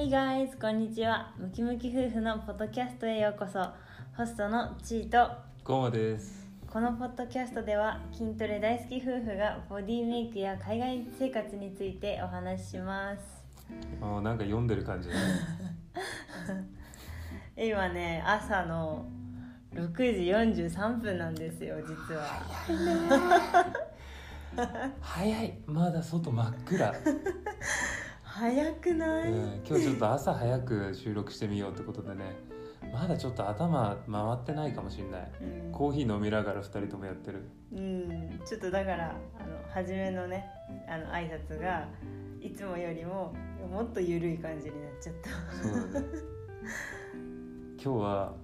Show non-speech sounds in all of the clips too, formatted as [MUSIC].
Hey guys! こんにちは。ムキムキ夫婦のポッドキャストへようこそ。ホストのチーと、ゴーマです。このポッドキャストでは筋トレ大好き夫婦がボディメイクや海外生活についてお話しします。あーなんか読んでる感じだね。今ね、朝の6時43分なんですよ、実は。早い。まだ外真っ暗。早くない、うん、今日ちょっと朝早く収録してみようってことでね。まだちょっと頭回ってないかもしれない。うんコーヒー飲みながら二人ともやってる。うん、ちょっとだからあの初めのねあの挨拶がいつもよりももっと緩い感じになっちゃったそうだね。今日は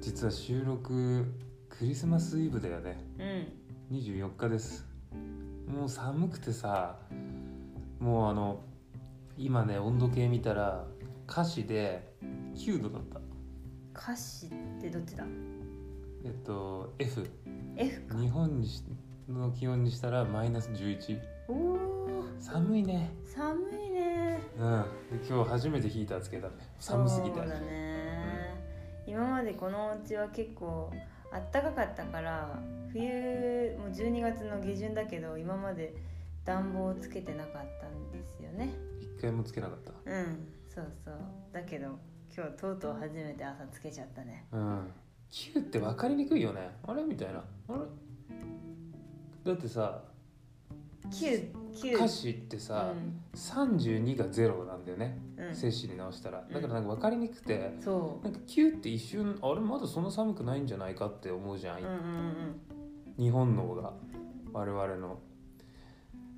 実は収録クリスマスイブだよね。うん24日です。もう寒くてさ、もうあの今ね温度計見たら歌詞で9度だった。歌詞ってどっちだ？えっと F F か。日本にしの気温にしたらマイナス11おお寒いね。寒いね。うん。で今日初めてヒーターつけたね。寒すぎて。そうだね、今までこのお家は結構あったかかったから冬もう12月の下旬だけど今まで暖房をつけてなかったんですよね一回もつけなかった。うんそうそう。だけど今日とうとう初めて朝つけちゃったね。うん。9って分かりにくいよね。あれ？みたいな。あれ？だってさ9 9歌詞ってさ、32が0なんだよね。うん、うん、摂氏に直したら。だからなんか分かりにくくてそなんか9って一瞬あれ？まだそんな寒くないんじゃないかって思うじゃん、ううんうんうん。日本のが。我々の。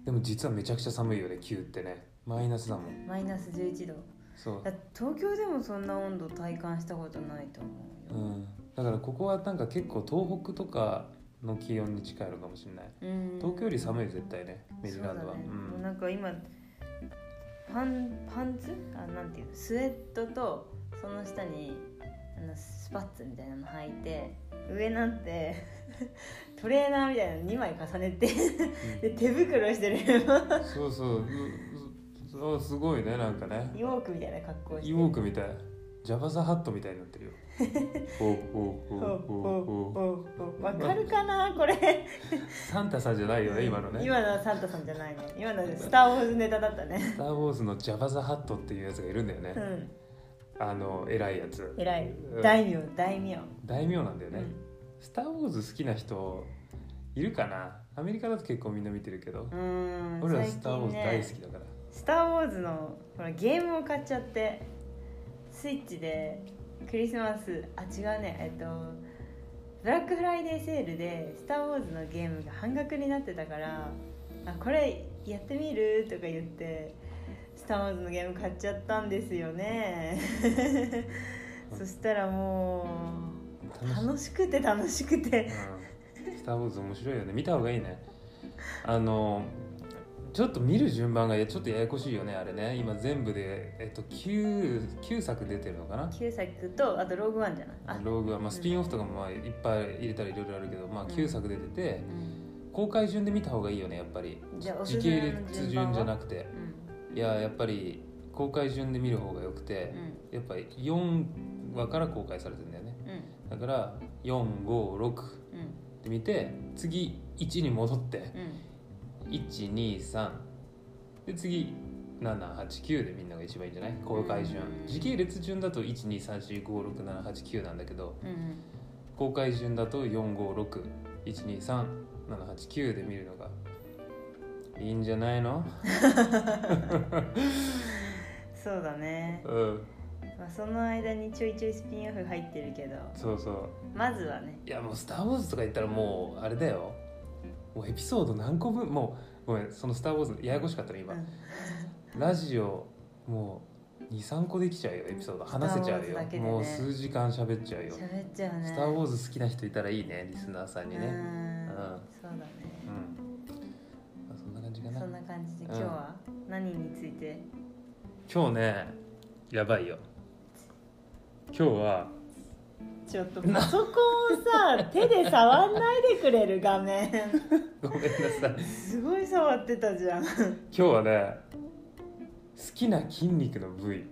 でも実はめちゃくちゃ寒いよね9ってねマイナスだもん。マイナス11度。そう。だ、東京でもそんな温度体感したことないと思うよ、うん、だからここはなんか結構東北とかの気温に近いのかもしれない。うん。東京より寒いよ絶対ね。メリーランドは。ね。もううなんか今パンパンツ？あなんていうの？スウェットとその下にあのスパッツみたいなの履いて上なんてトレーナーみたいなの2枚重ねてで手袋してるんそうそうそうすごいねなんかね。イウォークみたいな格好して。イウォークみたい。ジャバザハットみたいになってるよ。わかるかなこれ。サンタさんじゃないよね今のね。今のはサンタさんじゃないの。今のスター・ウォーズネタだったね。スター・ウォーズのジャバザハットっていうやつがいるんだよね、うん。あの偉いやつ。偉い。大名大名。大名なんだよね、うん、スター・ウォーズ好きな人いるかなアメリカだと結構みんな見てるけど俺はスター・ウォーズ大好きだから、スター・ウォーズのほらゲームを買っちゃってスイッチでクリスマスあ違うねえっとブラックフライデーセールで「スター・ウォーズ」のゲームが半額になってたから「あこれやってみる?」とか言って「スター・ウォーズ」のゲーム買っちゃったんですよね。そしたらもう楽しくて楽しくて。うん、スター・ウォーズ面白いよね。見た方がいいね。あのちょっと見る順番がちょっとややこしいよねあれね。今全部で、えっと、9, 9作出てるのかな？旧作とあとローグワンじゃない？あ、ローグは、まあ、スピンオフとかもまあいっぱい入れたらいろいろあるけど、まあ、うん9作出ててうん。公開順で見た方がいいよねやっぱり。時系列順じゃなくて。うんいややっぱり公開順で見る方がよくて、うん。やっぱり4話から公開されてるんだよね。うん。だから456うん。で見て次1に戻ってうん123で次789でみんなが一番いいんじゃない？公開順。うん。時系列順だと123456789なんだけどうん公開順だと4561237789で見るのがいいんじゃないの？[LAUGHS] そうだね、うん。まあ、その間にちょいちょいスピンオフ入ってるけど。そうそう。まずはね。いやもう「スター・ウォーズ」とか言ったらもうあれだよもうエピソード何個分？もうごめんその「スター・ウォーズ」ややこしかったら今、うん。ラジオもう23個できちゃうよエピソード。話せちゃうよ、ね。もう数時間喋っちゃうよ「喋っちゃうね。スター・ウォーズ」好きな人いたらいいねリスナーさんにうん。ねうん。そうだね、まあ、そんな感じかな。そんな感じ。でうん。今日は？何について、今日ねやばいよ。今日はちょっとパソコンをさ手で触んないでくれる画面。ごめんなさい。すごい触ってたじゃん今日はね好きな筋肉の部位。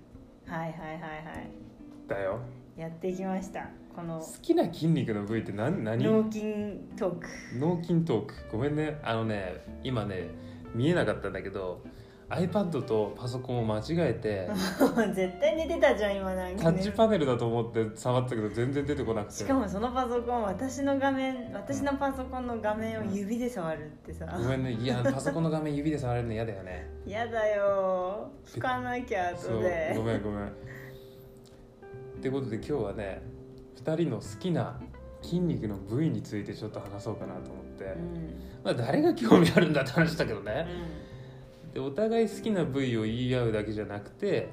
はいはいはいはい。だよ。やってきました。この好きな筋肉の部位って何何？脳筋トーク。脳筋トーク。ごめんね。あのね今ね見えなかったんだけど iPad とパソコンを間違えて [LAUGHS] 絶対寝てたじゃん今なんか、ね、タッチパネルだと思って触ったけど全然出てこなくて。しかもそのパソコン私の画面私のパソコンの画面を指で触るってさ。ごめんねいやパソコンの画面指で触れるの嫌だよね。嫌だよ。拭かなきゃ後で。ごめんごめん。ってことで今日はね2人の好きな筋肉の部位についてちょっと話そうかなと思って、うん。まあ誰が興味あるんだって話だけどうね、んでお互い好きな部位を言い合うだけじゃなくて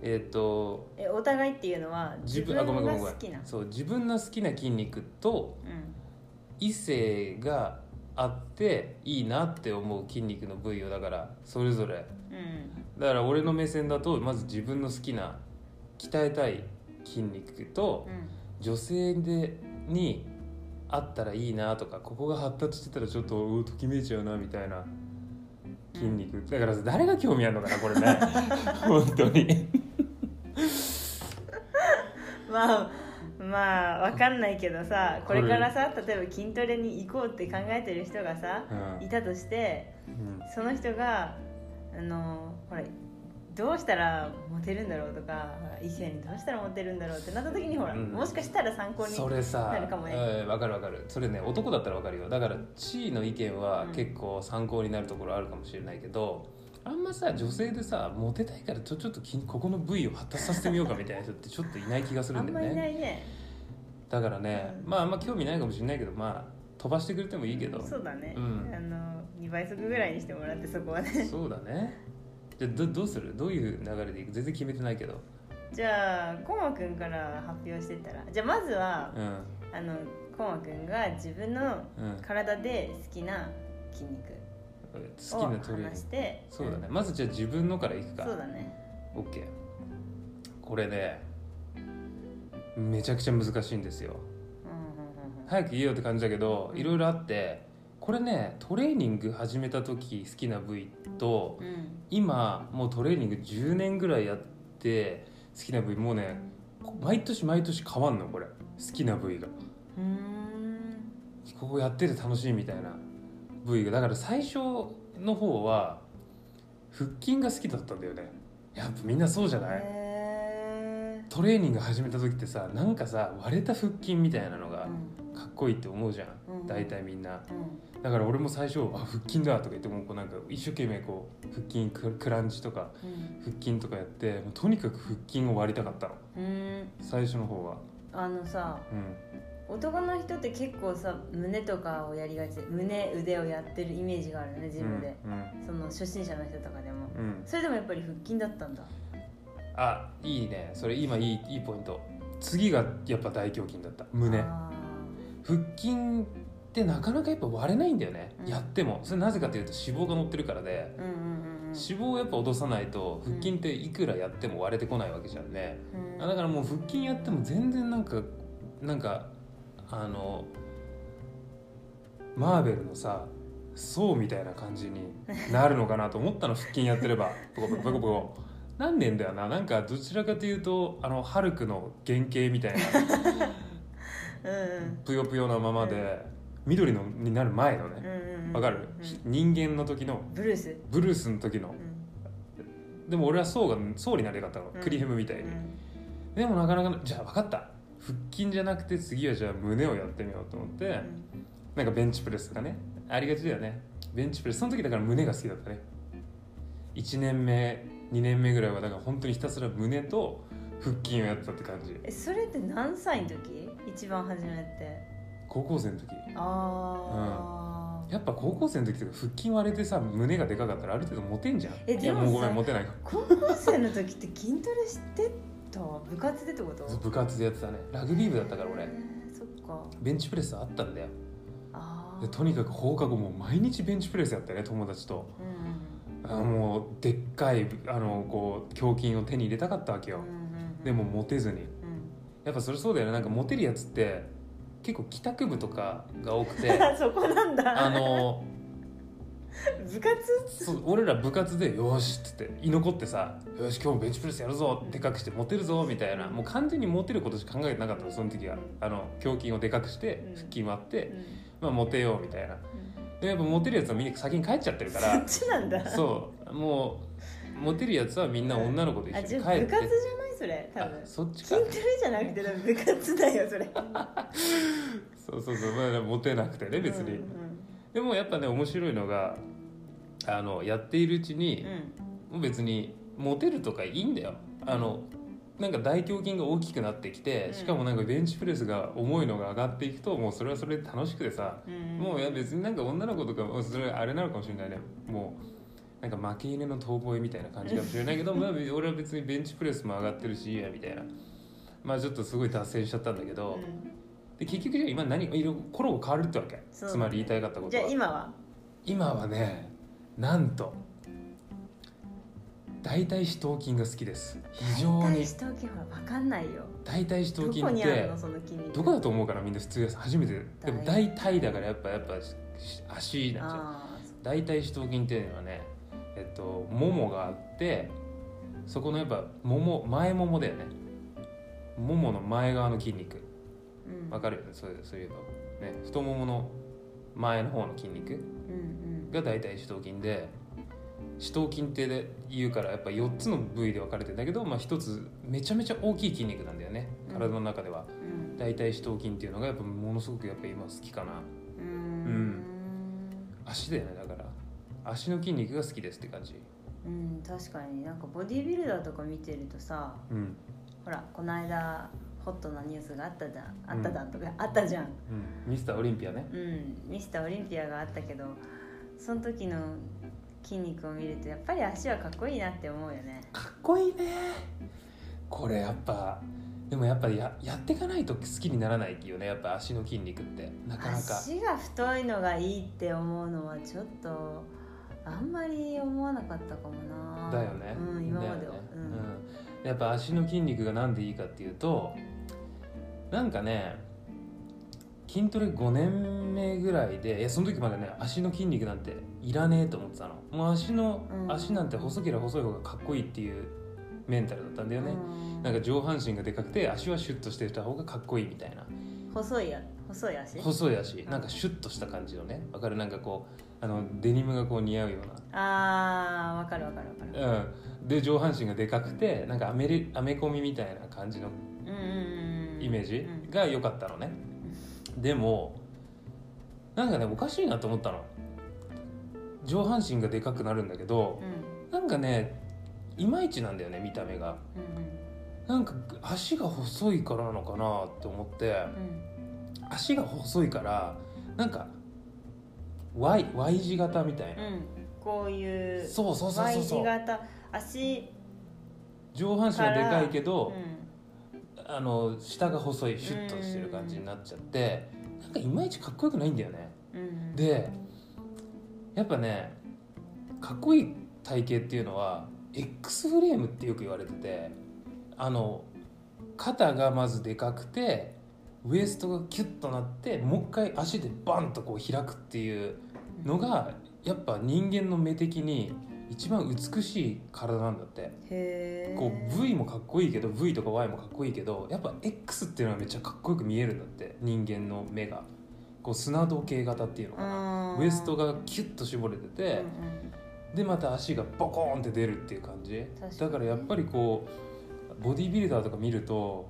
えっ、とえお互いっていうのは自自分が好きな。んそう自分の好きな筋肉とうん。異性があっていいなって思う筋肉の部位をだからそれぞれ。うん。だから俺の目線だとまず自分の好きな鍛えたい筋肉とうん。女性でにあったらいいなとかここが発達してたらちょっとおときめいちゃうなみたいな筋肉。だから誰が興味あるのかなこれね。[LAUGHS] 本当に。まあまあわかんないけどさこれからさ例えば筋トレに行こうって考えてる。人がさうんいたとしてうんその人があのほらどうしたらモテるんだろうとか異性にどうしたらモテるんだろうってなった時にほら、うん。もしかしたら参考にそれさなるかもね。うんわかるわかる。それね男だったらわかるよ。だから地位の意見はうん。結構参考になるところあるかもしれないけど、あんまさ女性でさモテたいからちょちょっと筋ここの部位を発達させてみようかみたいな人ってちょっといない気がするあんまんだよね。いないね。だからね、うん。まああんま興味ないかもしれないけどまあ飛ばしてくれてもいいけど。そうだね、うん。あの2倍速ぐらいにしてもらってそこはね。そうだねじゃあどどうする？どういう流れでいく？全然決めてないけど。じゃあコマくんから発表してったら。じゃあまずはうん。あのコマくんが自分のうん。体で好きな筋肉好をきなトレーニング。話してそうだね。まずじゃあ自分のからいくか。そうだね。OK これねめちゃくちゃ難しいんですよ。うんうんうんうん。早く言えよって感じだけどいろいろあってこれねトレーニング始めた時好きな部位とうん。今もうトレーニング10年ぐらいやって好きな部位もうね毎年毎年変わんのこれ。好きな部位が。ここやってて楽しいみたいな部位が。だから最初の方は腹筋が好きだったんだよね。やっぱみんなそうじゃない？へトレーニング始めた時ってさなんかさ割れた腹筋みたいなのーがうんかっこいいって思うじゃん。うん。大体みんな。うん。だから俺も最初あ腹筋だとか言ってもうこうなんか一生懸命こう腹筋ククランチとかうん。腹筋とかやってもうとにかく腹筋を割りたかったの。最初の方は。あのさうん。男の人って結構さ胸とかをやりがちで胸腕をやってるイメージがあるね自分で、うんその初心者の人とかでも。それでもやっぱり腹筋だったんだ。あいいね。それ今いいいいポイント。次がやっぱ大胸筋だった。胸。あ腹筋ってなかなかやっぱ割れないんだよね、うん。やっても。それなぜかというと脂肪が乗ってるからで。ーうんうんうんうん。脂肪をやっぱ落とさないと腹筋っていくらやっても割れてこないわけじゃんね、うん。あだからもう腹筋やっても全然なんかなんかあのマーベルのさ層みたいな感じになるのかなと思ったの腹筋やってれば。[LAUGHS] ポコポコポコポコ。なんねんだよな。なんかどちらかというとあのハルクの原型みたいなぷよぷよなままで緑のになる前のねわかる、うん。人間の時のブルース。ブルースの時の。うん。でも俺は層が層になりたかったの、うん。クリヘムみたいに、でもなかなかじゃあ分かった。腹筋じゃなくて次はじゃあ胸をやってみようと思って、うん。なんかベンチプレスとかね。ありがちだよね。ベンチプレス。その時だから胸が好きだったね。1年目2年目ぐらいはだから本当にひたすら胸と腹筋をやってたって感じ。えそれって何歳の時？一番初めって。高校生の時。ああ、やっぱ高校生の時とか腹筋割れてさ胸がでかかったらある程度モテんじゃん。えでもいやもうごめさんモテない高校生の時って筋トレしてた？部活でってこと？部活でやってたね。ラグビー部だったから俺。えーそっか。ベンチプレスあったんだよ。ああでとにかく放課後もう毎日ベンチプレスやったよね友達と。うんあもうでっかいあのこう胸筋を手に入れたかったわけよ。うんうんうんでもモテずに。うん。やっぱそれそうだよね。なんかモテるやつって結構帰宅部とかが多くて。[LAUGHS] そこなんだ。あの [LAUGHS] 部活？そう俺ら部活で「よし」っつって居残ってさ「よし今日もベンチプレスやるぞ」でかくしてモテるぞみたいなもう完全にモテることしか考えてなかったのその時は。あの胸筋をでかくしてうん。腹筋割って、うん。まあモテようみたいな。でやっぱモテるやつはみんな先に帰っちゃってるかそっらちなんだ。そう。もうモテるやつはみんな女の子と一緒に帰って。ゃあ部活じゃない？それ多あ分。そっちか。筋トレじゃなくて多分部活だよそれ。そうそうそうまあモテなくてね別に、うん。でもやっぱね面白いのがあのやっているうちに、もう別にモテるとかいいんだよ。あのなんか大胸筋が大きくなってきてうん。しかもなんかベンチプレスが重いのが上がっていくともうそれはそれで楽しくてさ、うん。うんもういや別になんか女の子とかもそれあれなのかもしれないね。もうなんか負け犬の遠吠えみたいな感じかもしれないけど [LAUGHS] まあ俺は別にベンチプレスも上がってるしいいやみたいな。まあちょっとすごい脱線しちゃったんだけど、うん。で結局じゃあ今何いろコロコロ変わるってわけ？そう。つまり言いたいかったことじゃあは今は？今はねなんと大腿四頭筋が好きです。非常大に体下筋ほら分かんないよ。大腿四ど頭筋ってこにあるのその筋肉どこだと思うかなみんな普通初めて。でも大大腿だからやっぱやっぱ足なんじゃん大腿四頭筋っていうのはねえっとももがあってそこのやっぱもも前ももだよね。ももの前側の筋肉。うん。わかる？よねそういうそういうの。ね。太ももの前の方の筋肉。うんが大腿四頭筋で四頭筋ってで言うからやっぱ4つの部位で分かれてんだけど、まあ、1つめちゃめちゃ大きい筋肉なんだよね。うん。体の中では、うん。大腿四頭筋っていうのがやっぱものすごくやっぱ今好きかな。うん。うん。足だよねだ足の筋肉が好きですって感じ。うん確かになんかボディービルダーとか見てるとさうん、ほらこの間ホットなニュースがあったじゃん。あったじゃんとか、あったじゃん。うん、ミスターオリンピアね。うんミスターオリンピアがあったけどその時の筋肉を見るとやっぱり足はかっこいいなって思うよね。かっこいいね。これやっぱでもやっぱややっていかないと好きにならないよねやっぱ足の筋肉って。なかなか。足が太いのがいいって思うのはちょっとあんまり思わなかったかもな。だよね、うん、今までは、ね。うん。うん。やっぱ足の筋肉がなんでいいかっていうとなんかね筋トレ5年目ぐらいでいやその時までね足の筋肉なんていらねえと思ってたの。もう足の、うん。足なんて細ければ細い方がかっこいいっていうメンタルだったんだよね、うん。なんか上半身がでかくて足はシュッとしてた方がかっこいいみたいな。細いや細い足？細い足。なんかシュッとした感じのね。わかる？なんかこうあのデニムがこう似合うような。あーわかるわかるわかる。うん、で上半身がでかくてなんかアメリアメコミみたいな感じのうんうんうんイメージうん。が良かったのね、でもなんかねおかしいなと思ったの。上半身がでかくなるんだけどうん。なんかねいまいちなんだよね見た目が。うん。なんか足が細いからなのかなって思って。うん。足が細いからなんか Y, y 字型みたいな、うん。こういうそうそうそうそう Y 字型。足。上半身はでかいけど、うあの下が細いシュッとしてる感じになっちゃってなんかいまいちかっこよくないんだよね。んうん、でやっぱねかっこいい体型っていうのは X フレームってよく言われててあの肩がまずでかくてウエストがキュッとなってもう一回足でバンとこう開くっていうのがやっぱ人間の目的に一番美しい体なんだって。こう V もかっこいいけど V とか Y もかっこいいけどやっぱ X っていうのはめっちゃかっこよく見えるんだって。人間の目が。こう砂時計型っていうのかな。ウエストがキュッと絞れてて、でまた足がボコーンって出るっていう感じ。だからやっぱりこうボディービルダーとか見ると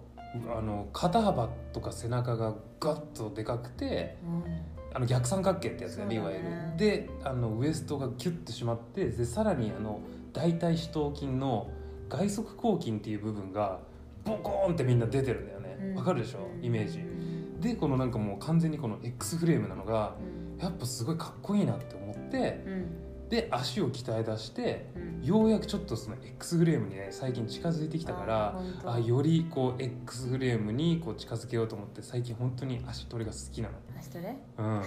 あの肩幅とか背中がガッとでかくてうんうんあの逆三角形ってやつだね。いわゆる。であのウエストがキュッと締まってでさらにあの大腿四頭筋の外側広筋っていう部分がボコーンってみんな出てるんだよね。わかるでしょ？イメージ。うんでこのなんかもう完全にこの X フレームなのがうん。やっぱすごいかっこいいなって思ってうん。で足を鍛え出してうん。ようやくちょっとその X フレームにね最近近づいてきたからあよりこう X フレームにこう近づけようと思って最近本当に足トレが好きな足トレのうん。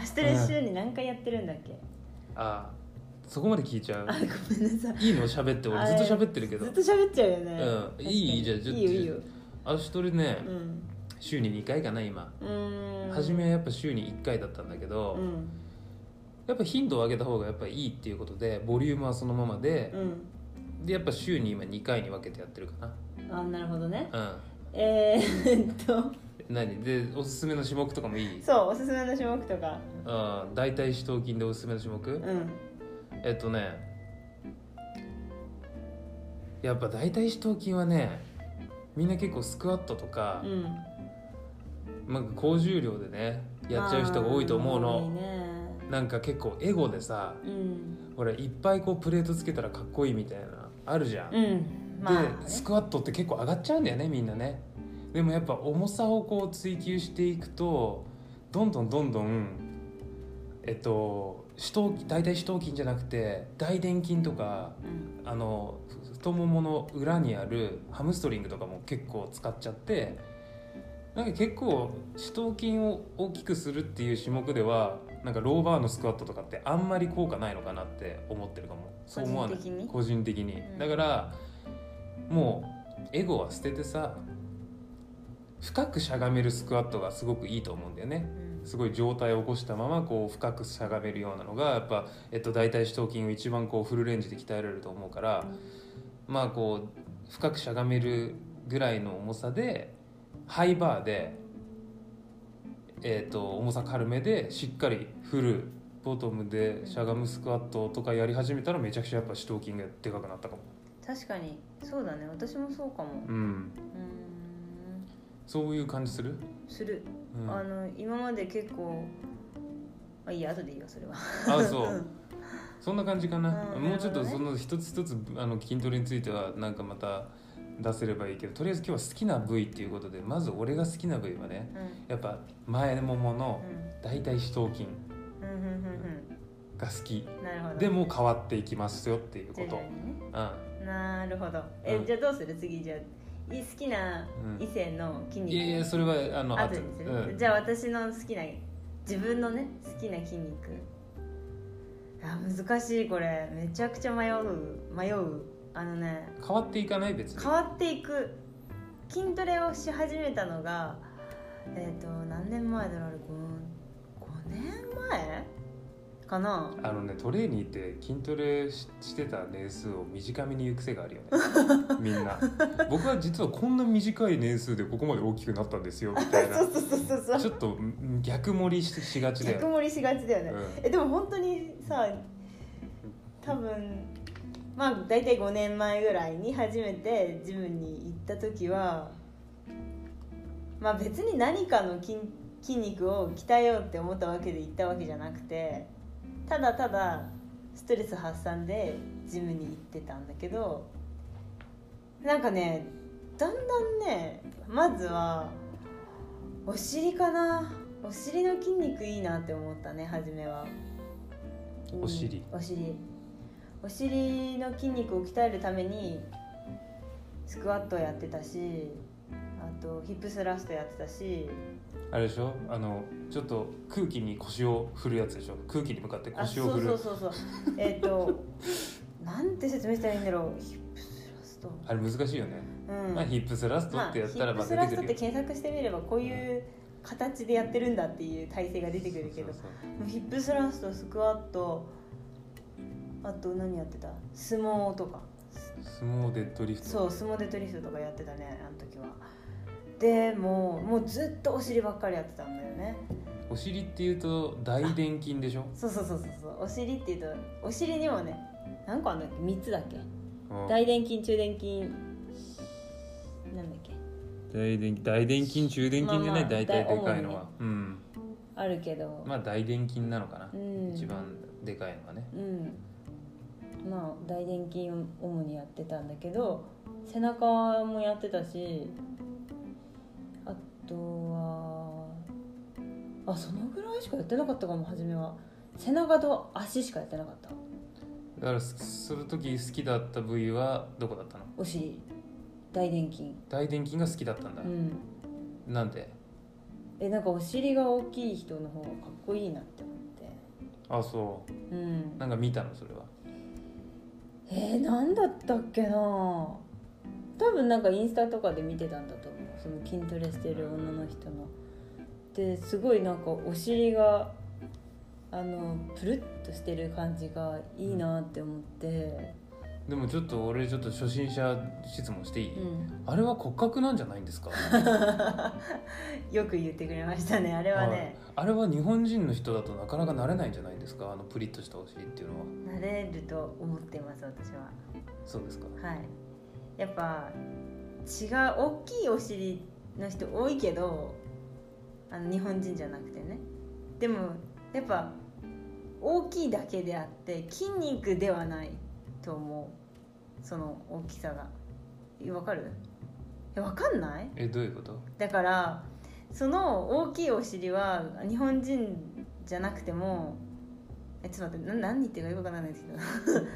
足トレ週に何回やってるんだっけ？あそこまで聞いちゃう。あごめんなさい。いいの喋って俺ずっと喋ってるけど。ずっと喋っちゃうよね。うん。いいいいじゃあちょっといいよいいよ。足トレねうん。週に2回かな今。うーん。初めはやっぱ週に1回だったんだけどうん。やっぱ頻度を上げた方がやっぱいいっていうことでボリュームはそのままでうん。でやっぱ週に今2回に分けてやってるかあなるほどね。なえー、っとうん何？でおすすめの種目とかもいい？そうおすすめの種目とか。ああ大腿四頭筋でおすすめの種目、うん。えっとねやっぱ大腿四頭筋はねみんな結構スクワットとかう、ん。まあ、高重量でねやっちゃう人が多いと思うの。ね。なんか結構エゴでさうん。ほらいっぱいこうプレートつけたらかっこいいみたいなあるじゃん、うん。まあ、ね、でスクワットって結構上がっちゃうんだよねみんなねでもやっぱ重さをこう追求していくとどんどんどんどんえっと大腿四頭筋じゃなくて大臀筋とかうん。あの太ももの裏にあるハムストリングとかも結構使っちゃってなんか結構四頭筋を大きくするっていう種目ではなんかローバーのスクワットとかってあんまり効果ないのかなって思ってるかも。そう思わない。個人的に？個人的に。うん。だからもうエゴは捨ててさ深くしゃがめるスクワットがすごくいいと思うんだよね。うん。すごい上体を起こしたままこう深くしゃがめるようなのがやっぱ、えっと、大腿四頭筋を一番こうフルレンジで鍛えられると思うから、まあこう深くしゃがめるぐらいの重さでハイバーで、えっと重さ軽めでしっかりフルボトムでしゃがむスクワットとかやり始めたらめちゃくちゃやっぱ四頭筋がでかくなったかも。確かに。そうだね。私もそうかも。うん。うーんそういう感じする、する、うん、あの今まで結構あいいや後でいいわそれは。あ [LAUGHS] そう。うん。そんな感じかな、うん。もうちょっとその一つ一つあの筋トレについてはなんかまた出せればいいけどとりあえず今日は好きな部位っていうことでまず俺が好きな部位はねうん。やっぱ前もものう大腿四頭筋が好きうんなるほど。でも変わっていきますよっていうこと。にね。うなるほど。え、うん。じゃあどうする？次じゃあ。い好きなうん。異性の筋肉、んいやいやそれはあの後にする、うん。じゃあ私の好きな自分のね好きな筋肉。あ難しいこれ。めちゃくちゃ迷う迷う。あのね変わっていかない？別に。変わっていく。筋トレをし始めたのがえっ、と何年前だろうあれ？5, 5年前？かな？あのねトレーニーって筋トレししてた年数を短めに言う癖があるよね。[LAUGHS] みんな。僕は実はこんな短い年数でここまで大きくなったんですよみたいな。ちょっとん逆盛りししがちだよね。逆盛りしがちだよね、うん。えでも本当にさ多分まあ大体5年前ぐらいに初めてジムに行った時はまあ別に何かの筋筋肉を鍛えようって思ったわけで行ったわけじゃなくてただただストレス発散でジムに行ってたんだけどなんかねだんだんねまずはお尻かな。お尻の筋肉いいなって思ったね初めは、うん。お尻？お尻。お尻の筋肉を鍛えるためにスクワットやってたしあとヒップスラストやってたしあれでしょ？あのちょっと空気に腰を振るやつでしょ？空気に向かって腰を振る。そうそうそうえっ、と [LAUGHS] なんて説明したらいいんだろう？ヒップスラスト。あれ難しいよね、うん。まあ、ヒップスラストってやったらまあップスラストって検索してみればこういう形でやってるんだっていう体勢が出てくるけど。そうそうヒップスラストスクワット。あと何やってた？相撲とか。相撲デッドリフト。そう相撲デッドリフトとかやってたねあの時はでもうもうずっとお尻ばっかりやってたんだよね。お尻っていうと大臀筋でしょ？そうそうそうそうそう。お尻っていうとお尻にもね何個あんだっけ？3つだっけ？うん。大臀筋中臀筋なんだっけ？大臀大臀筋中臀筋じゃない、まあまあ大体でかいの主は、うんあるけど、まあ大臀筋なのかな、うん。一番でかいのはね。うん。まあ大臀筋を主にやってたんだけど背中もやってたしあとはあそのぐらいしかやってなかったかも初めは。背中と足しかやってなかった。だからそその時好きだった部位はどこだったの？お尻。大臀筋。大臀筋が好きだったんだ。う、ん。なんで？えなんかお尻が大きい人の方がかっこいいなって思って。あそう。うん。なんか見たの？それは。えー、何だったっけな多分なんかインスタとかで見てたんだと思うその筋トレしてる女の人の。ですごいなんかお尻があのプルッとしてる感じがいいなって思って、でもちょっと俺ちょっと初心者質問していい、うん、あれは骨格なんじゃないんですか？[LAUGHS] よく言ってくれましたねあれはね、あれは日本人の人だとなかなかなれないんじゃないんですか？あのプリッとしたお尻っていうのは。なれると思ってます私は。そうですか。はい。やっぱ違う大きいお尻の人多いけどあの日本人じゃなくてね。でもやっぱ大きいだけであって筋肉ではないと思う。その大きさが。えわかる？えわかんない？えどういうこと？だからその大きいお尻は日本人じゃなくてもえちょっと待ってな何言ってるかよくわからないですけど。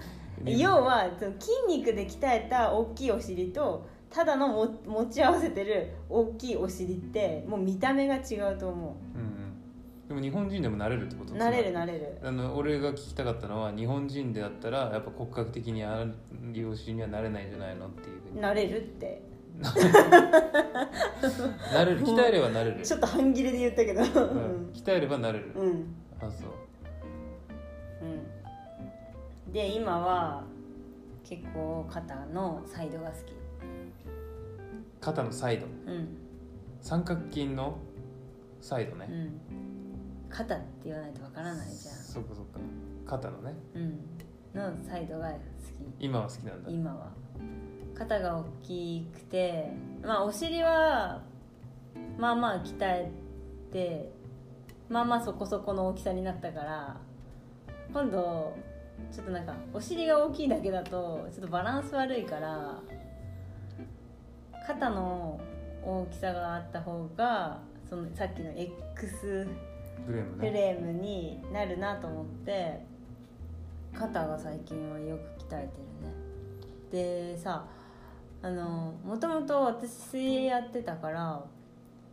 [LAUGHS] 要はその筋肉で鍛えた大きいお尻とただのも持ち合わせてる大きいお尻ってもう見た目が違うと思う。んうん。でも日本人でもなれるってことうなれるななれる。あの俺が聞きたかったのは日本人であったらやっぱ骨格的にああいうお尻にはなれないんじゃないのっていうふうに。なれるって。なれる。鍛えればなれる、[LAUGHS] ちょっと半切れで言ったけど。ううん、鍛えればなれる、うん、うん。あそう。うん、で今は結構肩のサイドが好き肩のサイド。うん。三角筋のサイドね、うん。肩って言わないとわからないじそっかそっか。肩のね。ゃんうん。のサイドが好今は好きなんだ。き今は。肩が大きくてまあお尻はまあまあ鍛えてまあまあそこそこの大きさになったから今度ちょっとなんかお尻が大きいだけだとちょっとバランス悪いから肩の大きさがあった方がそのさっきの X フフレームね。レームになるなと思って肩が最近はよく鍛えてるね。でさあのもともと私水泳やってたから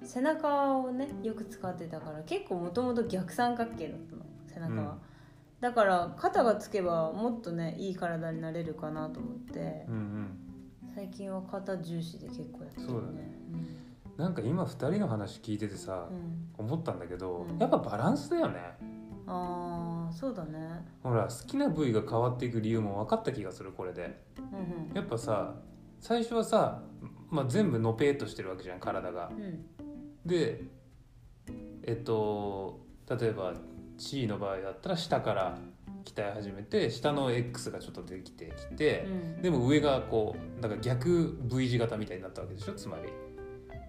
背中をねよく使ってたから結構もともと逆三角形だったの背中は、うん。だから肩がつけばもっとねいい体になれるかなと思って。うんうん最近は肩重視で結構やってるね。そうだね。なんか今2人の話聞いててさうん、うん思ったんだけど、うん。やっぱバランスだよね。ああそうだね。ほら好きな部位が変わっていく理由も分かった気がするこれで。うんうん。やっぱさ最初はさ、まあ、全部のぺーっとしてるわけじゃん体が。うん。でえっと例えば C の場合だったら下から鍛え始めて下の X がちょっとできてきて、うん。でも上がこうだから逆 V 字型みたいになったわけでしょつまり。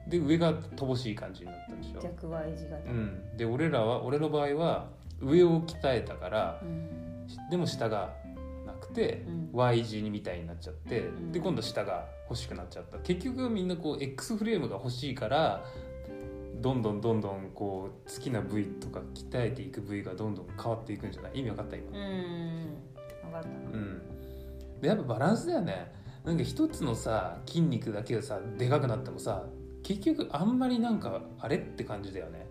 で上が乏しい感じになったんでしょ、逆 Y 字型。うん、で俺らは俺の場合は上を鍛えたからうん。でも下がなくてうん。Y 字みたいになっちゃって、ん。で今度下が欲しくなっちゃった。結局みんなこう X フレームが欲しいからどんどんどんどんこう好きな部位とか鍛えていく部位がどんどん変わっていくんじゃない？意味わかった？今。うん。分かった。うん。でやっぱバランスだよね。なんか一つのさ筋肉だけがさでかくなってもさ結局あんまりなんかあれって感じだよね。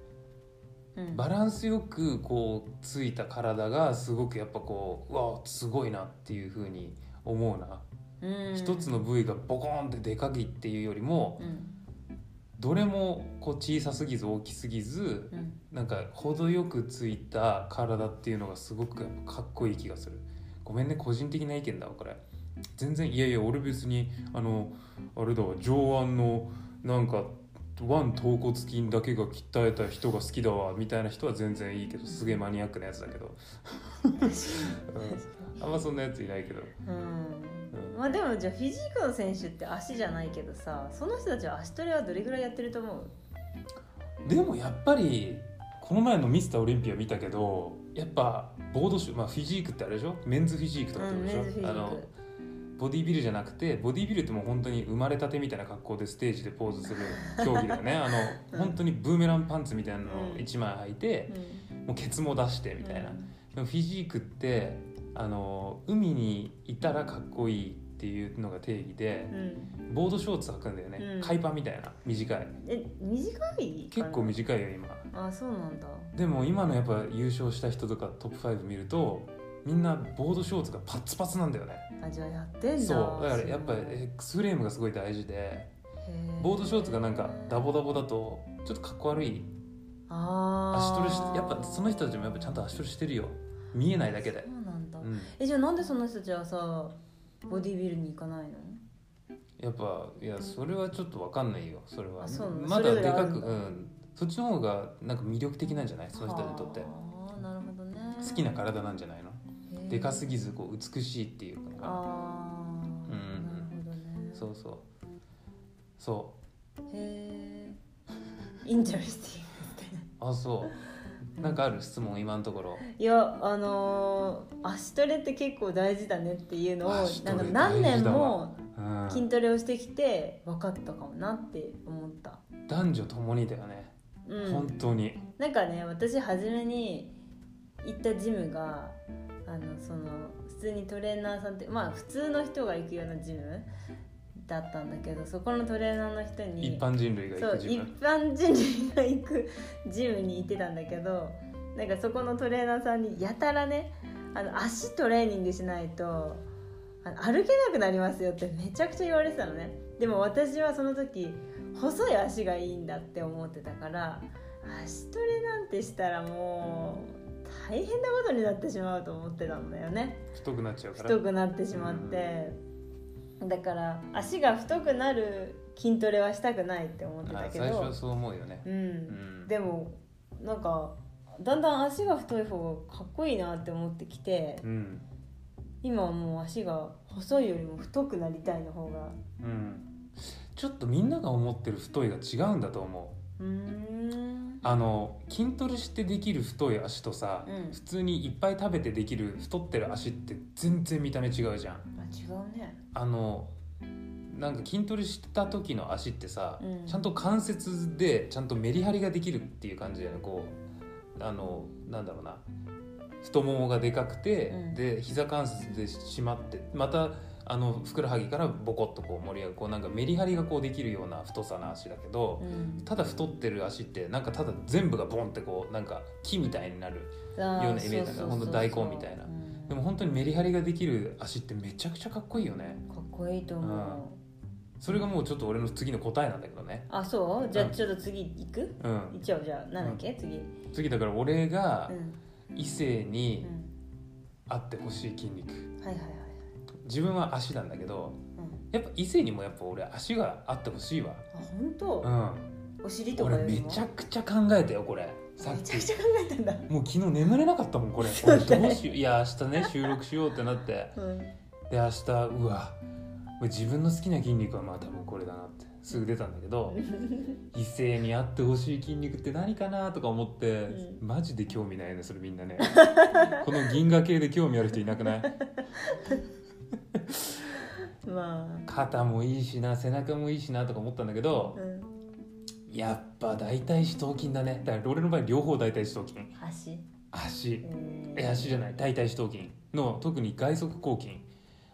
うん。バランスよくこうついた体がすごくやっぱこううわすごいなっていう風に思うな、うん。一つの部位がボコーンってでかきっていうよりもうんどれもこう小さすぎず大きすぎずうん。なんか程よくついた体っていうのがすごくやっぱかっこいい気がする。ごめんね個人的な意見だわこれ。全然いやいや俺別にあのあれだわ上腕のなんか腕頭骨筋だけが鍛えた人が好きだわみたいな人は全然いいけどすげえマニアックなやつだけど、[LAUGHS] うん、あんまそんなやついないけど、うん。うん。まあでもじゃあフィジークの選手って足じゃないけどさその人たちは足トレはどれぐらいやってると思う？でもやっぱりこの前のミスターオリンピア見たけどやっぱボードシュまあフィジークってあれでしょ？メンズフィジークとかってことでしょ、うんメンズフィジーク。あのボディビルじゃなくてボディビルってもう本当に生まれたてみたいな格好でステージでポーズする [LAUGHS] 競技だよね。あの、うん。本当にブーメランパンツみたいなのをうん。1枚履いて、もうケツも出してみたいな、でもフィジークってあの海にいたらかっこいいっていうのが定義でうん、うんボードショーツ履くんだよね、うん。海パンみたいな。短い。え短い結構い短いよ今。あそうなんだ。でも今のやっぱ優勝した人とかトップ5見るとみんなボードショーツがパッツパツなんだよね。あじゃあやってんだ。そう。だからやっぱ X フレームがすごい大事でボードショーツがなんかダボダボだとちょっとかっこ悪い。あ足トレしーやっぱその人たちもやっぱちゃんと足トレしてるよ。見えないだけでそ、うなん。えじゃあなんでその人たちはさボディビルに行かないの？やっぱいやそれはちょっとわかんないよ。それは。あそうなの？まだそれぞでかれあるんうん。そっちの方がなんか魅力的なんじゃない？その人にとって。あーなるほどね。好きな体なんじゃないの？でかすぎずこう美しいっていうのかなああ、うんなるほどね。そうそう。そへえ interestingうあそうなんかある質問今のところ。いやあのー足トレって結構大事だねっていうのをなんか何年もうん。筋トレをしてきて分かったかもなって思った、男女ともにだよね、うん、本当に。なんかね私初めに行ったジムがあのその普通にトレーナーさんってまあ普通の人が行くようなジムだったんだけどそこのトレーナーの人に一般人類がそう一行く自分般人類が行くジムに行ってたんだけどなんかそこのトレーナーさんにやたらねあの足トレーニングしないとあの歩けなくなりますよってめちゃくちゃ言われてたのね。でも私はその時細い足がいいんだって思ってたから足トレなんてしたらもう大変なことになってしまうと思ってたんだよね。太くなっちゃうから。太くなってしまってだから足が太くなる筋トレはしたくないって思ってあたけど最初はそう思うよね。う、うんん。でもなんかだんだん足が太い方がかっこいいなって思ってきてうん。今はもう足が細いよりも太くなりたいの方が。うん。ちょっとみんなが思ってる太いが違うんだと思う。うーんあの筋トレしてできる太い足とさ、うん。普通にいっぱい食べてできる太ってる足って全然見た目違うじゃん。あ違うね。あのなんか筋トレした時の足ってさ、うん。ちゃんと関節でちゃんとメリハリができるっていう感じだよね。こうあのなんだろうな。太ももがでかくて、うん。で膝関節で締まってまたあのふくらはぎからボコッとこう盛り上がるこうなんかメリハリがこうできるような太さの足だけど、うん。ただ太ってる足ってなんかただ全部がボンってこうなんか木みたいになるようなイメージだからそうそうそうほんと大根みたいな。うん。でも本当にメリハリができる足ってめちゃくちゃかっこいいよね。かっこいいと思う、うん。それがもうちょっと俺の次の答えなんだけどね。あそう？じゃあうん。ちょっと次行く？うん。一応じゃあなんだっけ、次うん。次。だから俺がうん。異性うにん。あってほしい筋肉。はいはいはい自分は足なんだけどうん。やっぱ異性にもやっぱ俺足があってほしいわ。あ本当、うん。お尻とか俺めちゃくちゃ考えたよこれ。さっき。めちゃくちゃ考えたんだ。もう昨日眠れなかったもんこれ。俺どうしよう？いや明日ね収録しようってなって。うん。で明日うわ。自分の好きな筋肉はまあ多分これだなって。すぐ出たんだけど [LAUGHS] 異性にあってほしい筋肉って何かなとか思って、うマジで興味ないねそれみんなね。この銀河系で興味ある人いなくない？ま肩もいいしな背中もいいしなとか思ったんだけどあ、うん、やっぱ大腿四頭筋だね。だから俺の場合両方大腿四頭筋。足。足。ええ足じゃない。大腿四頭筋の特に外側後筋。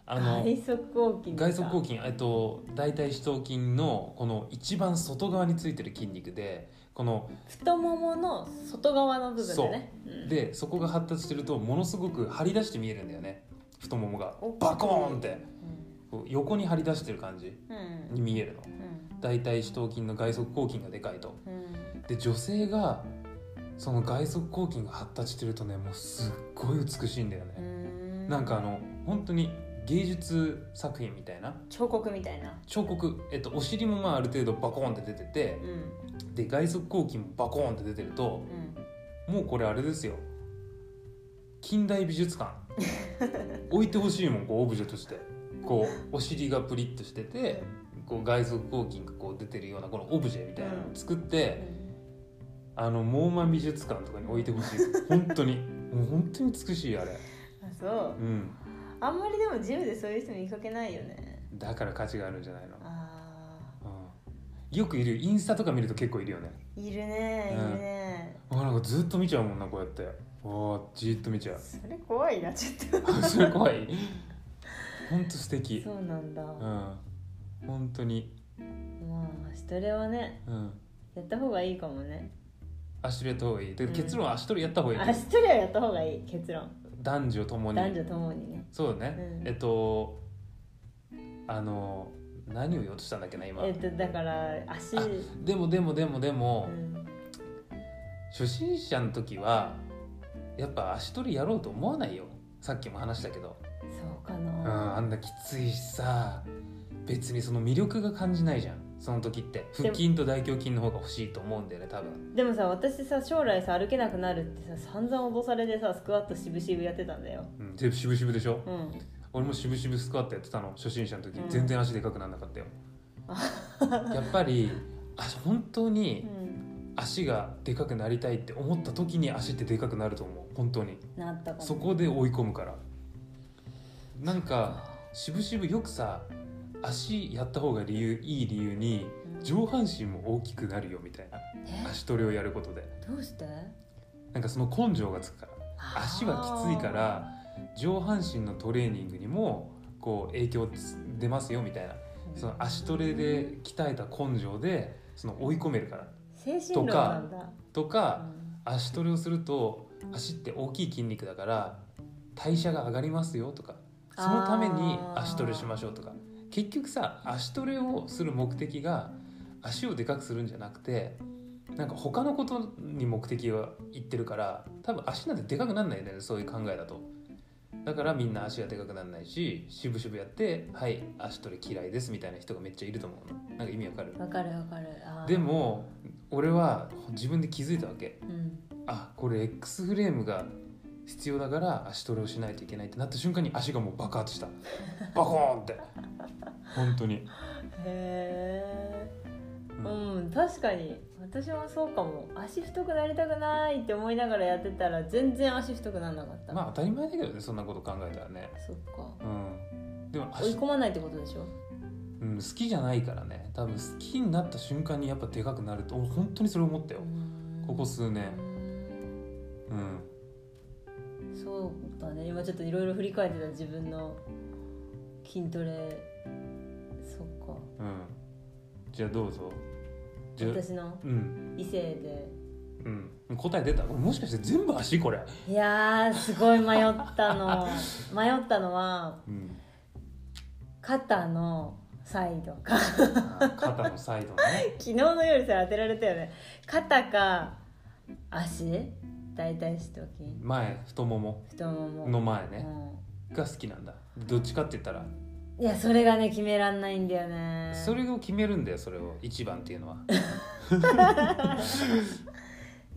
あの外側抗筋外側後筋。えっと大腿四頭筋のこの一番外側についてる筋肉でこの太ももの外側の部分だね。う。ん。でそこが発達してるとものすごく張り出して見えるんだよね。太ももが。バコーンってこう横に張り出してる感じうん。に見えるの。うん。大腿四頭筋の外側後筋がでかいと。うん。で女性がその外側後筋が発達してるとねもうすっごい美しいんだようね、ん。なんかあの本当に芸術作品みたいな。彫刻みたいな。彫刻、えっと、お尻もまあある程度バコーンって出ててうん。で外側後筋もバコーンって出てるとうん。もうこれあれですよ。近代美術館。[LAUGHS] 置いてほしいもんこうオブジェとしてこうお尻がプリッとしててこう外側後筋がこう出てるようなこのオブジェみたいなのを作って、あのモーマン美術館とかに置いてほしい。本当に。もう本当に美しいあれ。あそう。うん。あんまりでもジムでそういう人見かけないよね。だから価値があるんじゃないの、よくいるインスタとか見ると結構いるよね。ーいるねいうん。るね、あなんかずっと見ちゃうもんなこうやって。ああじーっと見ちゃう。それ怖いなちょっと。それ怖い [LAUGHS] 本当素敵。そうなんだ、うん。本当に。まあ足トレはねうん。やった方がいいかもね。足トレやった方がいい。でうん。結論は足トレやった方がいい、足トレはやった方がいい結論。男女ともに。男女ともにね。そうだね、うん。えっとあの何を言おうとしたんだっけな今、えっとだから足。あでもでもでもでもう、ん。初心者の時はやっぱ足取りやろうと思わないよ。さっきも話したけど、そうかうん、な、あんなきついしさ別にその魅力が感じないじゃん。その時って。腹筋と大胸筋の方が欲しいと思うんだよね多分。でもさ私さ将来さ歩けなくなるってさ散々脅されてさスクワットしぶしぶやってたんだよ。うんで渋々でしょ？うん。俺も渋々スクワットやってたの初心者の時、うん。全然足でかくならなかったよ。[LAUGHS] やっぱりあ本当うにん。足がでかくなりたいって思った時に足ってでかくなると思う。本当に。なったそこで追い込むからなんか渋々よくさ足やった方が理由いい理由にうん。上半身も大きくなるよみたいなえ？足トレをやることで。どうして？なんかその根性がつくから。足はきついから上半身のトレーニングにもこう影響出ますよみたいな。その足トレで鍛えた根性でその追い込めるから。とかうん。足トレをすると足って大きい筋肉だから代謝が上がりますよとかそのために足トレしましょうとか。結局さ足トレをする目的が足をでかくするんじゃなくてなんか他のことに目的がいってるから多分足なんてでかくなんないよねそういう考えだと。だからみんな足がでかくならないし渋々やってはい足トレ嫌いですみたいな人がめっちゃいると思うの。なんか意味わかる？わかるわかる。でも俺は自分で気づいたわけ。うん。あこれ X フレームが必要だから足トレをしないといけないってなった瞬間に足がもう爆発した。バコーンって。本当に、へえううんん確かに。私もそうかも。足太くなりたくないって思いながらやってたら全然足太くならなかった。まあ当たり前だけどねそんなこと考えたらね。そっか。うん。でも追い足、込まないってことでしょ？うん、好きじゃないからね。多分好きになった瞬間にやっぱでかくなると俺本当にそれ思ったよ。ここ数年。うんそうだね。今ちょっといろいろ振り返ってた自分の筋トレ。そっか。うん。じゃあどうぞ。じゃあ私の？うん。異性で。うん。答え出た？もしかして全部足？これ。いやーすごい迷ったの。[LAUGHS] 迷ったのはうん。肩のサイドか。あ肩のサイドね。[LAUGHS] 昨日の夜さ当てられたよね。肩か足？大腿四頭筋前太もも。太もも。の前ね。うが好きなんだ。どっちかって言ったら。んいやそれがね決めらんないんだよね。それを決めるんだよそれを。一番っていうのは。[LAUGHS]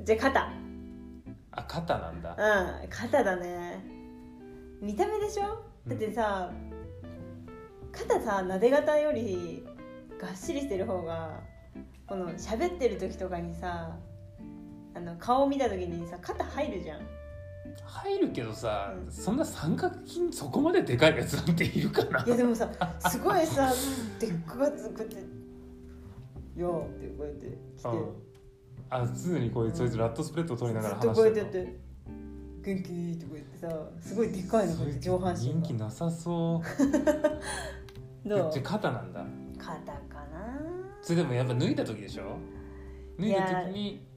じゃあ肩。あ肩なんだ。うん肩だね。見た目でしょ？だってさ、肩さ撫で型よりがっしりしてる方がこの喋ってる時とかにさあの顔見た時にさ肩入るじゃん。入るけどさ、うん。そんな三角筋そこまででかいやつなんているかな。いやでもさ [LAUGHS] すごいさでっかがつこうやって「よー」ってこうやって来て、うん。あ常にこういうそいつラットスプレッドを取りながら話してるやってやって「元気?」ってこうやってさすごいでっかいのこうやって上半身人気がなさそう。[LAUGHS] どう？じゃあ肩なんだ。肩かなそれでもやっぱ脱いだ時でしょ？脱いだ時にうん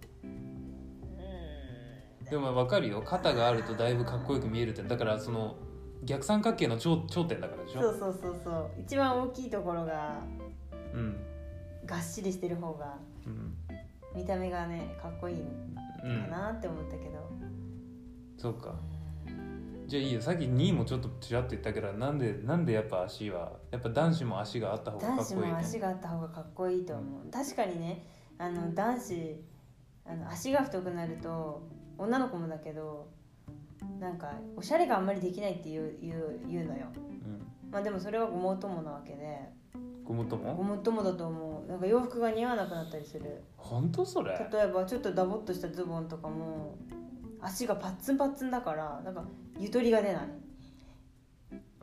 でも分かるよ。肩があるとだいぶかっこよく見えるって。だからその逆三角形の頂頂点だからでしょ？そうそうそうそう。一番大きいところがうん。がっしりしてる方がうん。見た目がねかっこいいかなって思ったけど、そうか。じゃあいいよ。さっき2位もちょっとちらっと言ったけどなんでなんでやっぱ足はやっぱ男子も足があった方がか男子っこいいね。も足があった方がかっこいいと思う。確かにねあの男子あの足が太くなると女の子もだけどなんかおしゃれがあんまりできないって言う言う言うのよ。うん。まあでもそれはごもっともなわけで。ごもっとも？ごもっともだと思う。なんか洋服が似合わなくなったりする。本当それ？例えばちょっとダボっとしたズボンとかも足がパッツンパッツンだからなんかゆとりが出ない。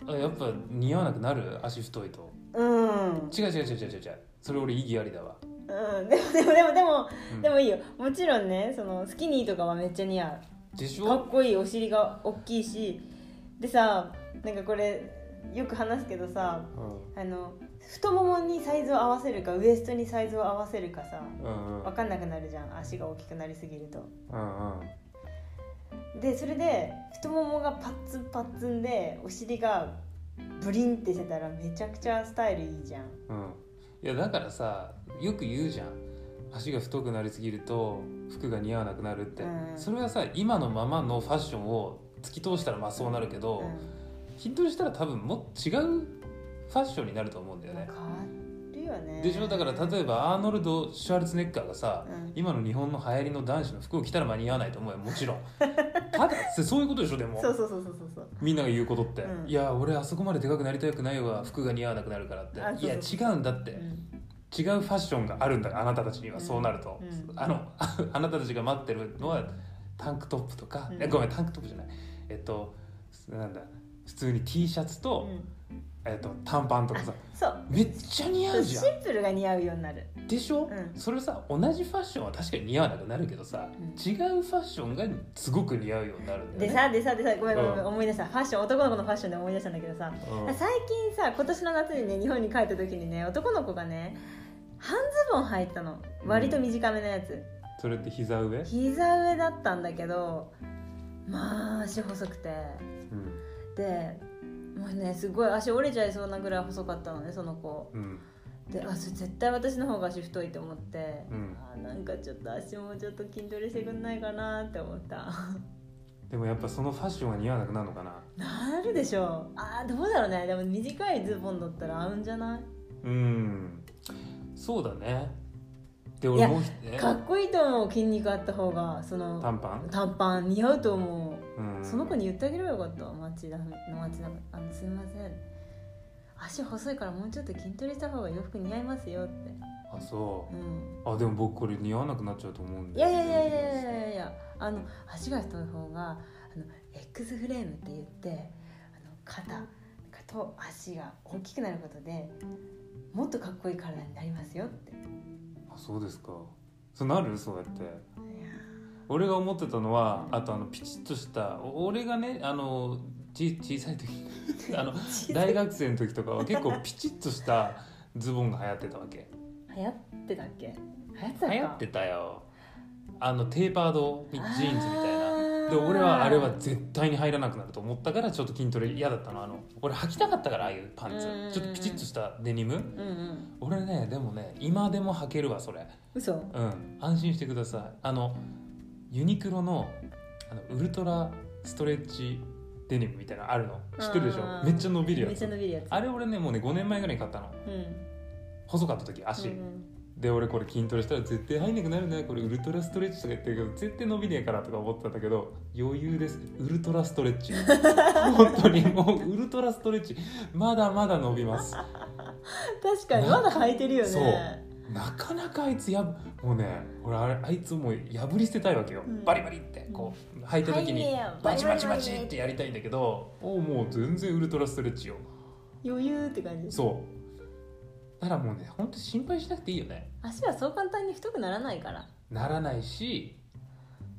あやっぱ似合わなくなる？足太いと。うん。違う違う違う違う違う違う。それ俺意義ありだわ、うん。でもでもでもでもうん。でもいいよ。もちろんねそのスキニーとかはめっちゃ似合う。かでしょ？っこいいお尻が大きいし。でさなんかこれよく話すけどさうん。あの太ももにサイズを合わせるかウエストにサイズを合わせるかさうんうん。分かんなくなるじゃん。足が大きくなりすぎると。うんうん。でそれで太ももがパッツンパッツンでお尻がブリンってしてたらめちゃくちゃスタイルいいじゃん。うんいやだからさよく言うじゃん。足が太くなりすぎると服が似合わなくなるって、うん。それはさ今のままのファッションを突き通したらまあそうなるけど、筋トレしたら多分もっと違うファッションになると思うんだよね。変よね。でしょ？だから例えばアーノルド・シュワルツェネッガーがさ、うん。今の日本の流行りの男子の服を着たら間に合わないと思うよもちろん。[LAUGHS] ただそそういうことでしょ？でもそうそうそうそうそうみんなが言うことって、うん。いや俺あそこまででかくなりたくないわ服が似合わなくなるからって。いや違うんだって、うん。違うファッションがあるんだあなたたちにはそうなると、うん。あの [LAUGHS] あなたたちが待ってるのはタンクトップとか、うん。えごめんタンクトップじゃない。えっとなんだ普通に T シャツと,、えっと短パンとかさ [LAUGHS] そう。めっちゃ似合うじゃシンプルが似合うようになる。んでしょ、うん。それさ同じファッションは確かに似合わなくなるけどさ、うん。違うファッションがすごく似合うようになるんだよね。でさでさでさごめんごめんうん。思い出した。ファッション男の子のファッションで思い出したんだけどさうん。最近さ今年の夏にね日本に帰った時にね男の子がね半ズボン履いてたの。割と短めのやつ、それって膝上、膝上だったんだけどまあ足細くて。うん。でもうねすごい足折れちゃいそうなぐらい細かったのねその子。うん。であそれ絶対私の方が足太いと思って、うん。あなんかちょっと足もちょっと筋トレしてくんないかなって思った。でもやっぱそのファッションが似合わなくなるのかな。なるでしょあーどうだろうね。でも短いズボンだったら合うんじゃない？うん。そうだね。で俺もねかっこいいと思う筋肉あった方が。その短パン、短パン。似合うと思う、うん、その子に言ってあげればよかった。町田の町田あのすいません。足細いからもうちょっと筋トレした方が洋服似合いますよって、あそう。うん、あでも僕これ似合わなくなっちゃうと思うんで。いやいやいやいやいやいやいやあの足が太い方があの X フレームって言ってあの肩と足が大きくなることでもっとかっこいい体になりますよって。あそうですか。そうなる？そうやって俺が思ってたのはあとあのピチッとしたお俺がねあのち小さい時 [LAUGHS] あの大学生の時とかは結構ピチッとしたズボンが流行ってたわけ。流行ってたっけ？流行ってたか。流行ってたよ。あのテーパードジーンズみたいな。で俺はあれは絶対に入らなくなると思ったからちょっと筋トレ嫌だったのあの俺履きたかったからああいうパンツ。うん。ちょっとピチッとしたデニム。うんうん。俺ねでもね今でも履けるわそれ。嘘。うん。安心してください。あのユニクロのあのウルトラストレッチデニムみたいなのあるの。知ってるでしょ？うんめっちゃ伸びるやつ。あれ俺ねもうね5年前ぐらいに買ったの。うん。細かった時足、うんで俺これ筋トレしたら絶対入んなくなるね。これウルトラストレッチとか言ってるけど絶対伸びねえからとか思ってたんだけど余裕です。ウルトラストレッチ。[LAUGHS] 本当にもうウルトラストレッチ。まだまだ伸びます。確かにまだ履いてるよね。そうなかなかあいつやもうね俺あれあいつもう破り捨てたいわけよ、うん。バリバリってこう履いた時にバチバチバチってやりたいんだけどおもう全然ウルトラストレッチよ。余裕って感じ。そう。だからもうね本当心配しなくていいよね。足はそう簡単に太くならないから。ならないし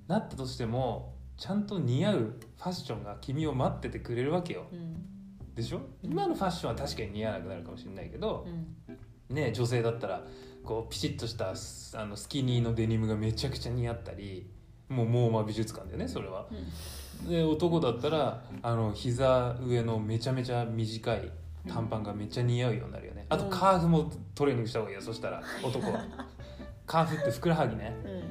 なったとしてもちゃんと似合うファッションが君を待っててくれるわけよ。うん。でしょ？今のファッションは確かに似合わなくなるかもしれないけどう、ん。ね女性だったらこうピチッとしたスあのスキニーのデニムがめちゃくちゃ似合ったりもうモーマ美術館でねそれは。で男だったらあの膝上のめちゃめちゃ短い短パンがめっちゃ似合うようになるよね。あとうんカーフもトレーニングした方がいいよそしたら男は。カーフってふくらはぎね。うん。うん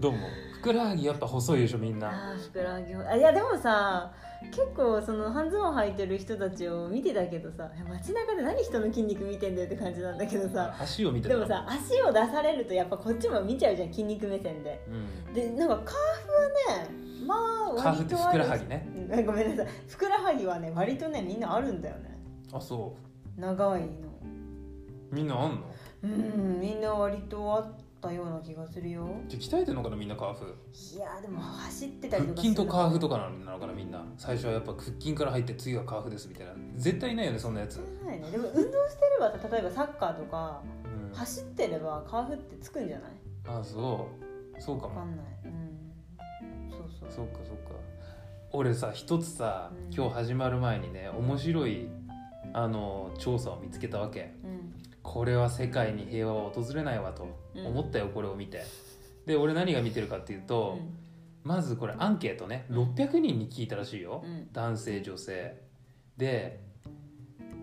どう？もふくらはぎやっぱ細いでしょみんな。あーふくらはぎ。あいやでもさ結構その半ズボン履いてる人たちを見てたけどさ街中で何人の筋肉見てんだよって感じなんだけどさ足を見てたでもさ足を出されるとやっぱこっちも見ちゃうじゃん筋肉目線で。うん。でなんかカーフはねまあカーフってふくらはぎぎねごめんなさい。ふくらはぎはね割とねみんなあるんだよね。あそ長いの。うみんなあんの？うんみんな割とあったような気がするよ。じゃあ鍛えてんのかなみんなカーフ。いやでも走ってたりと腹か筋とカーフとかかなのかなみんな。最初はやっぱ腹筋から入って次はカーフですみたいな。絶対いないよねそんなやつ、ないね。でも運動してればさ例えばサッカーとかうん、走ってればカーフってつくんじゃない？あそう。そうかも。わかんない。うん。そうそう。そうかそうか。俺さ一つさうん。今日始まる前にね面白いあの調査を見つけたわけ。うんこれは世界に平和は訪れないわと思ったよこれを見て。で俺何が見てるかっていうと、まずこれアンケートね。600人に聞いたらしいよ、うん。男性女性。で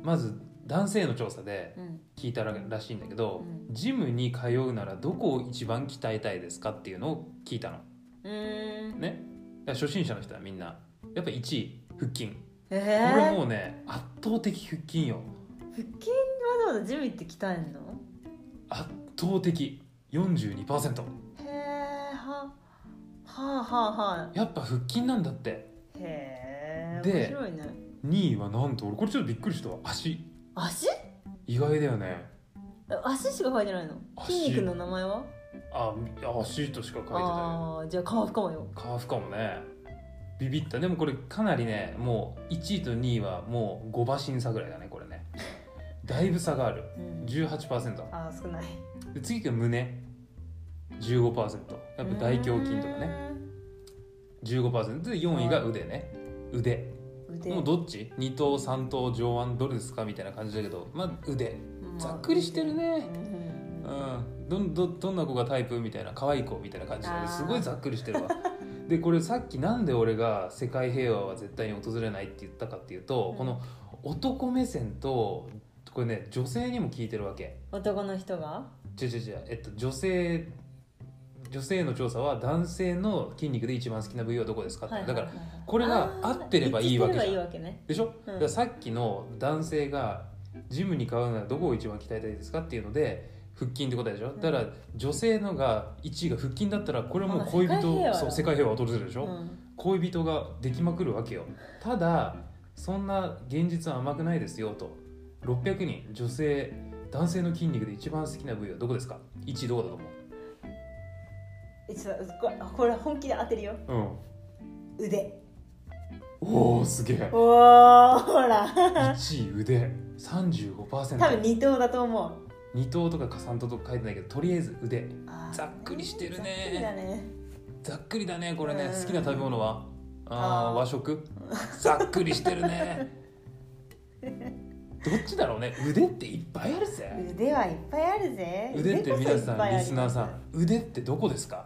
まず男性の調査でうん。聞いたららしいんだけど、うん。ジムに通うならどこを一番鍛えたいですかっていうのを聞いたの。ね。初心者の人はみんなやっぱ1位腹筋。こえれー、もうね圧倒的腹筋よ。腹筋わざジム行って鍛えんの？圧倒的。42%へえははあはあはあやっぱ腹筋なんだって。へえで面白いね。2位はなんと俺これちょっとびっくりした。わ足。足？意外だよね。足しか書いてないの？足。筋肉の名前は？あ足としか書いてない。あじゃあカーフかもよ。カーフかもね。ビビった。でもこれかなりねもう1位と2位はもう5馬審査ぐらいだねこれ。ねだいぶ差がある。うん。18%あー少ない。で次が胸。15%やっぱ大胸筋とかね。15%で4位が腕ね。腕。腕。もうどっち？2頭3頭上腕どれですか？みたいな感じだけど。まあ腕。ざっくりしてるね。うん。うん。どんどどんな子がタイプ？みたいな。可愛い子みたいな感じですごいざっくりしてるわ。でこれさっきなんで俺が世界平和は絶対に訪れないって言ったかっていうと、うん。この男目線とこれね女性にも聞いてるわけ。男の人が？違う違う違う、えっと、女性女性の調査は男性の筋肉で一番好きな部位はどこですかって、だからこれが合ってればいいわけじゃん。いいわけね。でしょ、うん。だからさっきの男性がジムに通うならどこを一番鍛えたいですかっていうので腹筋ってことでしょ、ん。だから女性のが1位が腹筋だったらこれはもう恋人あ世界平和だそう世界平和を訪れるでしょ、うん。恋人ができまくるわけよ。ただそんな現実は甘くないですよと600人女性男性の筋肉で一番好きな部位はどこですか？1位どこだと思えちょっとこれ本気で当てるよ。ううん。腕。おおすげえ。おーほら。1位腕35%多分二頭だと思う。2頭とかか3頭とか書いてないけどとりあえず腕。ざっくりしてるね。ざっくりだね。ざっくりだねこれね。うん。好きな食べ物は？ああ和食？ざっくりしてるね [LAUGHS] どっちだろうね。腕っていっぱいあるぜ。腕はいっぱいあるぜ。腕って皆さんリスナーさんん腕ってどこですか？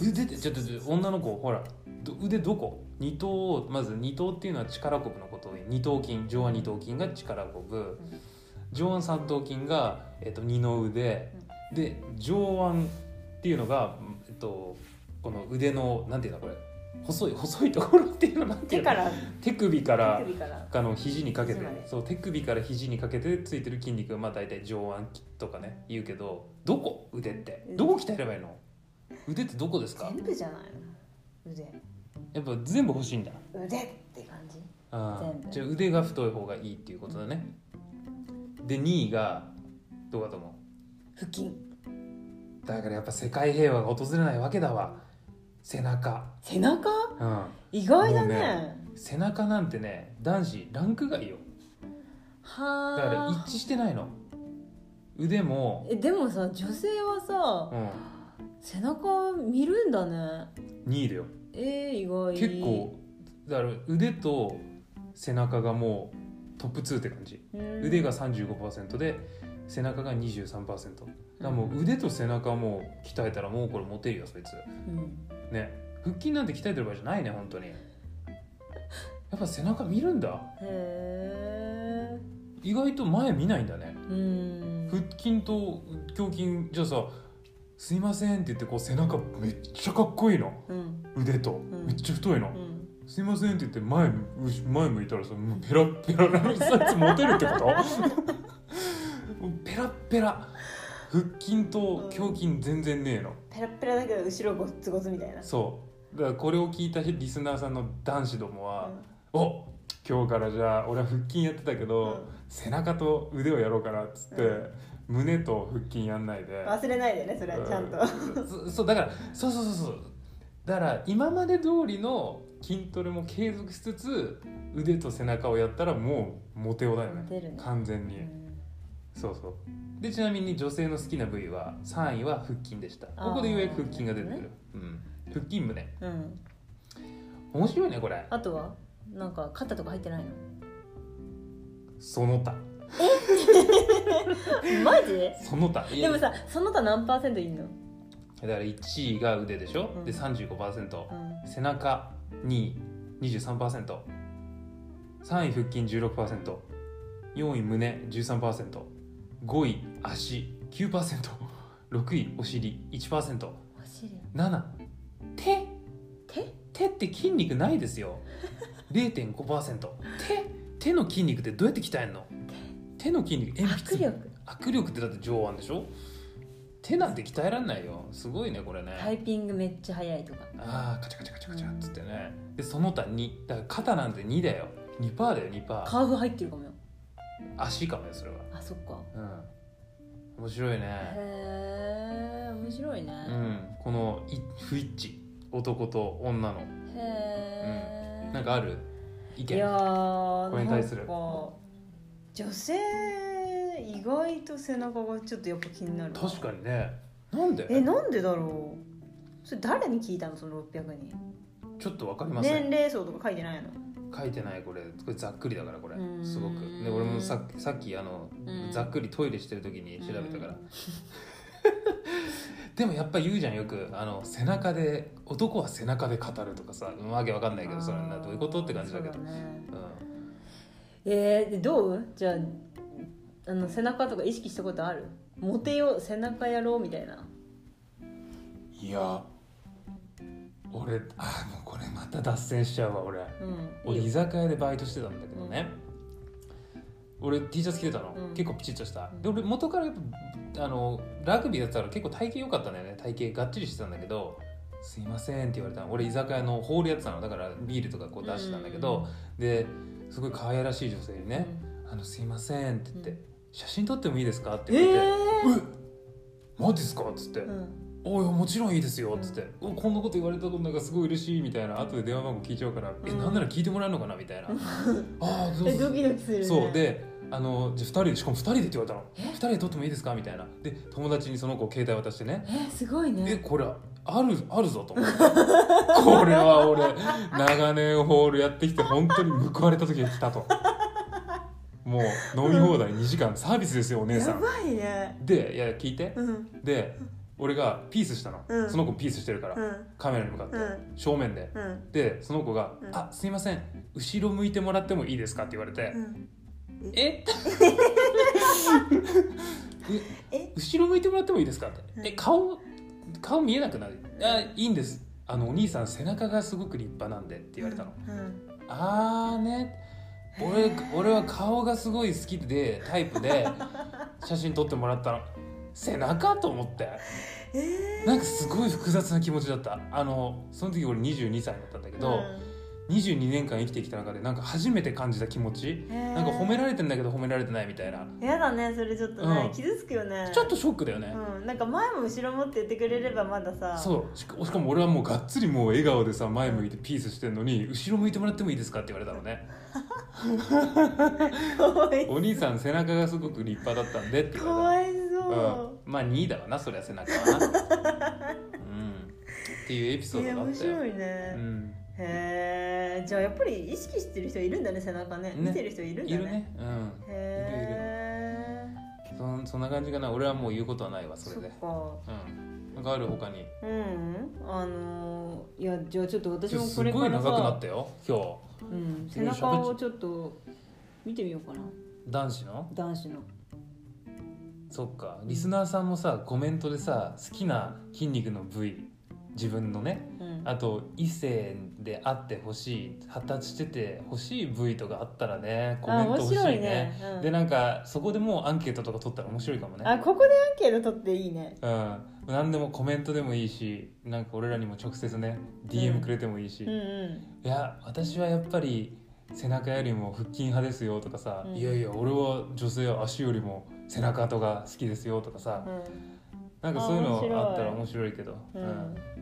腕ってちょっとちょっと女の子ほらど腕どこ？二頭まず二頭っていうのは力こぶのことを二頭筋上腕二頭筋が力こぶ。上腕三頭筋が、えっと、二の腕。で上腕っていうのが、えっと、この腕のなんていうのこれ？細い [LAUGHS] 細いところっていうのなんていうの手から。手首から手首から。あの肘にかけて肘までそう手首から肘にかけてついてる筋肉がまあ大体上腕とかね言うけどどこ？腕って。腕どこ鍛えればいいの？腕ってどこですか？全部じゃないの。腕。やっぱ全部欲しいんだ。腕って感じ。あ全部。ーじゃあ腕が太い方がいいっていうことだね。で2位がどうかと思腹筋。うだからやっぱ世界平和が訪れないわけだわ背中。背中？うん。意外だもうね背中なんてね男子ランク外よ。はだからあ一致してないの。腕も、えでもさ女性はさうん、背中見るんだね。2位だよ。えー、意外。結構だから腕と背中がもうトップ2って感じ。うん。腕が35%で背中が23%だもう腕と背中も鍛えたらもうこれモテるよそいつ。うん。ね。腹筋なんて鍛えてる場合じゃないね本当に。やっぱ背中見るんだ。へえ意外と前見ないんだね。うん。腹筋と胸筋じゃあさ「すいません」って言ってこう背中めっちゃかっこいいの。うん。腕と。ん。めっちゃ太いの、うん。すいませんって言って前前向いたらさもうペラッペラなのそいつモテるってこと？[LAUGHS] ペラッペラ腹筋と胸筋全然ねえの、ペラッペラだけど後ろゴツゴツみたいな。そう。だからこれを聞いたリスナーさんの男子どもは、お今日からじゃあ俺は腹筋やってたけど、うん。背中と腕をやろうかなっつって、う胸と腹筋やんないで。忘れないでねそれはちゃんと。うんそそうだからそうそうそうそう。だから今まで通りの筋トレも継続しつつ腕と背中をやったらもうモテ男だよね。モテるね。完全に、そうそう。でちなみに女性の好きな部位は3位は腹筋でした。ここでようやく腹筋が出てくる、うん、腹筋胸。うん、うん、面白いねこれ。あとはなんか肩とか入ってないの？その他。[LAUGHS] マジ？その他。でもさその他何パーセントいんの？だから1位が腕でしょ、うん。で35%、うん。背中2位 23%3 位腹筋 16%4 4位胸 13%5 位足 9%6 [LAUGHS] 位お尻 1%7 お尻。手。手？手って筋肉ないですよ。[LAUGHS] 0.5%手。手の筋肉ってどうやって鍛えんの？手。の筋肉鉛筆。握力。握力ってだって上腕でしょ？手なんて鍛えられないよ。すごいねこれね、タイピングめっちゃ速いとか。ああカチャカチャカチャカチャっつってね。でその他2だから肩なんて2だよ。2%だよ2%カーフ入ってるかもよ足かもよそれは。あそっか。うん。面白いね。へえ面白いね。うん。このい不一致男と女の。へえなんかある？意見？いやーこれに対する。なんか女性意外と背中がちょっとやっぱ気になる。確かにね。なんで？えなんでだろう？それ誰に聞いたの？その600人。ちょっとわかりません。年齢層とか書いてないの？書いてないこれ。これざっくりだからこれ。うん。すごく。で俺もささっきあのうんざっくりトイレしてる時に調べたから。う [LAUGHS] んでもやっぱ言うじゃんよく。あの背中で男は背中で語るとかさわけわかんないけどそれなどういうことって感じだけど。そうね。うん。えー、でどう？じゃああの背中とか意識したことある？モテよう背中やろうみたいな。いや俺あもうこれまた脱線しちゃうわ俺。うん俺居酒屋でバイトしてたんだけどね、俺 T シャツ着てたの、うん。結構ピチッとした。うん。で俺元からやっぱあのラグビーやってたから結構体型良かったんだよね。体型がっちりしてたんだけど「すいません」って言われたの。俺居酒屋のホールやってたの。だからビールとかこう出してたんだけど、ですごい可愛らしい女性にね「あのすいません」って言って、うん。写真撮ってもいいですか?」ってえ言われてー「えマジですか?」っつって「うんおいもちろんいいですよ」っつって、おこんなこと言われたことなんかすごい嬉しい」みたいな。後で電話番号聞いちゃうから「えうん。なんなら聞いてもらえるのかな?」みたいな「[LAUGHS] ああそうドキドキするね。そう。であのじゃあ2人でしかも2人でって言われたの「2人で撮ってもいいですか?」みたいな。で友達にその子携帯渡してね。えすごいえねこれあるあるぞと。思ってこれは俺長年ホールやってきて本当に報われた時が来たと。もう飲み放題2時間サービスですよお姉さん。やばいね。でいや聞いて。うん。で俺がピースしたの、うん。その子ピースしてるから、うん。カメラに向かって、うん。正面で。うん。でその子が「うんあすいません。後ろ向いてもらってもいいですか?」って言われて。うん「え？え？[LAUGHS] え？後ろ向いてもらってもいいですか?」って「うん。え顔顔見えなくなる。あいいんです。あのお兄さん背中がすごく立派なんで」って言われたの。うん「あーね。俺俺は顔がすごい好きでタイプで [LAUGHS] 写真撮ってもらったの背中と思って。えなんかすごい複雑な気持ちだった。あのその時俺22歳だったんだけど、22年間生きてきた中でなんか初めて感じた気持ち。ななんか褒められてんだけど褒められてないみたいな。やだねそれちょっとね、うん。傷つくよね。ちょっとショックだよね、うん。なんか前も後ろもって言ってくれればまださ。そう。しかも俺はもうがっつりもう笑顔でさ前向いてピースしてんのに後ろ向いてもらってもいいですかって言われたのね。お兄さん背中がすごく立派だったんでって言かわれわいそう、ん、まあ2位だわなそりゃ背中はな、うん、っていうエピソードがあったよ、白いね、うん、へえじゃあやっぱり意識してる人いるんだね背中ね。ね。見てる人いるんだね。いるね。うん。へえそんそんな感じかな。俺はもう言うことはないわそれで。か。うん。なんかある他に。うん。あのーいやじゃあちょっと私もすこれからごい長くなさったよ今うん、背中をちょっと見てみようかな。日男子の？男子の。そっか。リスナーさんもさコメントでさ好きな筋肉の部位自分のねうん。あと異性であってほしい発達してて欲しい部位とかあったらねコメント欲しいね。ね。うん。でなんかそこでもうアンケートとか取ったら面白いかもね。あここでアンケート取っていいね。うん。何でもコメントでもいいしなんか俺らにも直接ね DM くれてもいいし、うんうん。いや私はやっぱり背中よりも腹筋派ですよとかさ、うん。いやいや俺は女性は足よりも背中とか好きですよとかさ、なんかそういうのあったら面白い。けど。うん。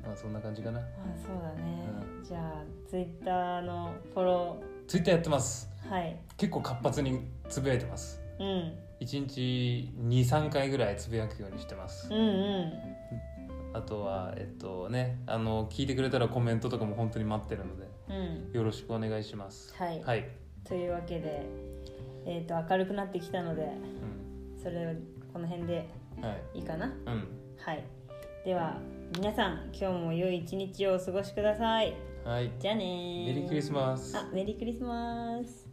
まあ、そんな感じかな。あそうだね、じゃあツイッターのフォロ Twitter やってます。ーはい。結構活発につぶやいてます。うん。1日23回ぐらいつぶやくようにしてます。うんうん。あとはえっとねあの聞いてくれたらコメントとかも本当に待ってるのでうん。よろしくお願いします。はい、はい、というわけで、えー、と明るくなってきたのでうそれをこの辺ではい。いいかな、はい、うん、はい、では皆さん今日も良い一日をお過ごしください。はい。じゃあねメリークリスマス。あメリークリスマス。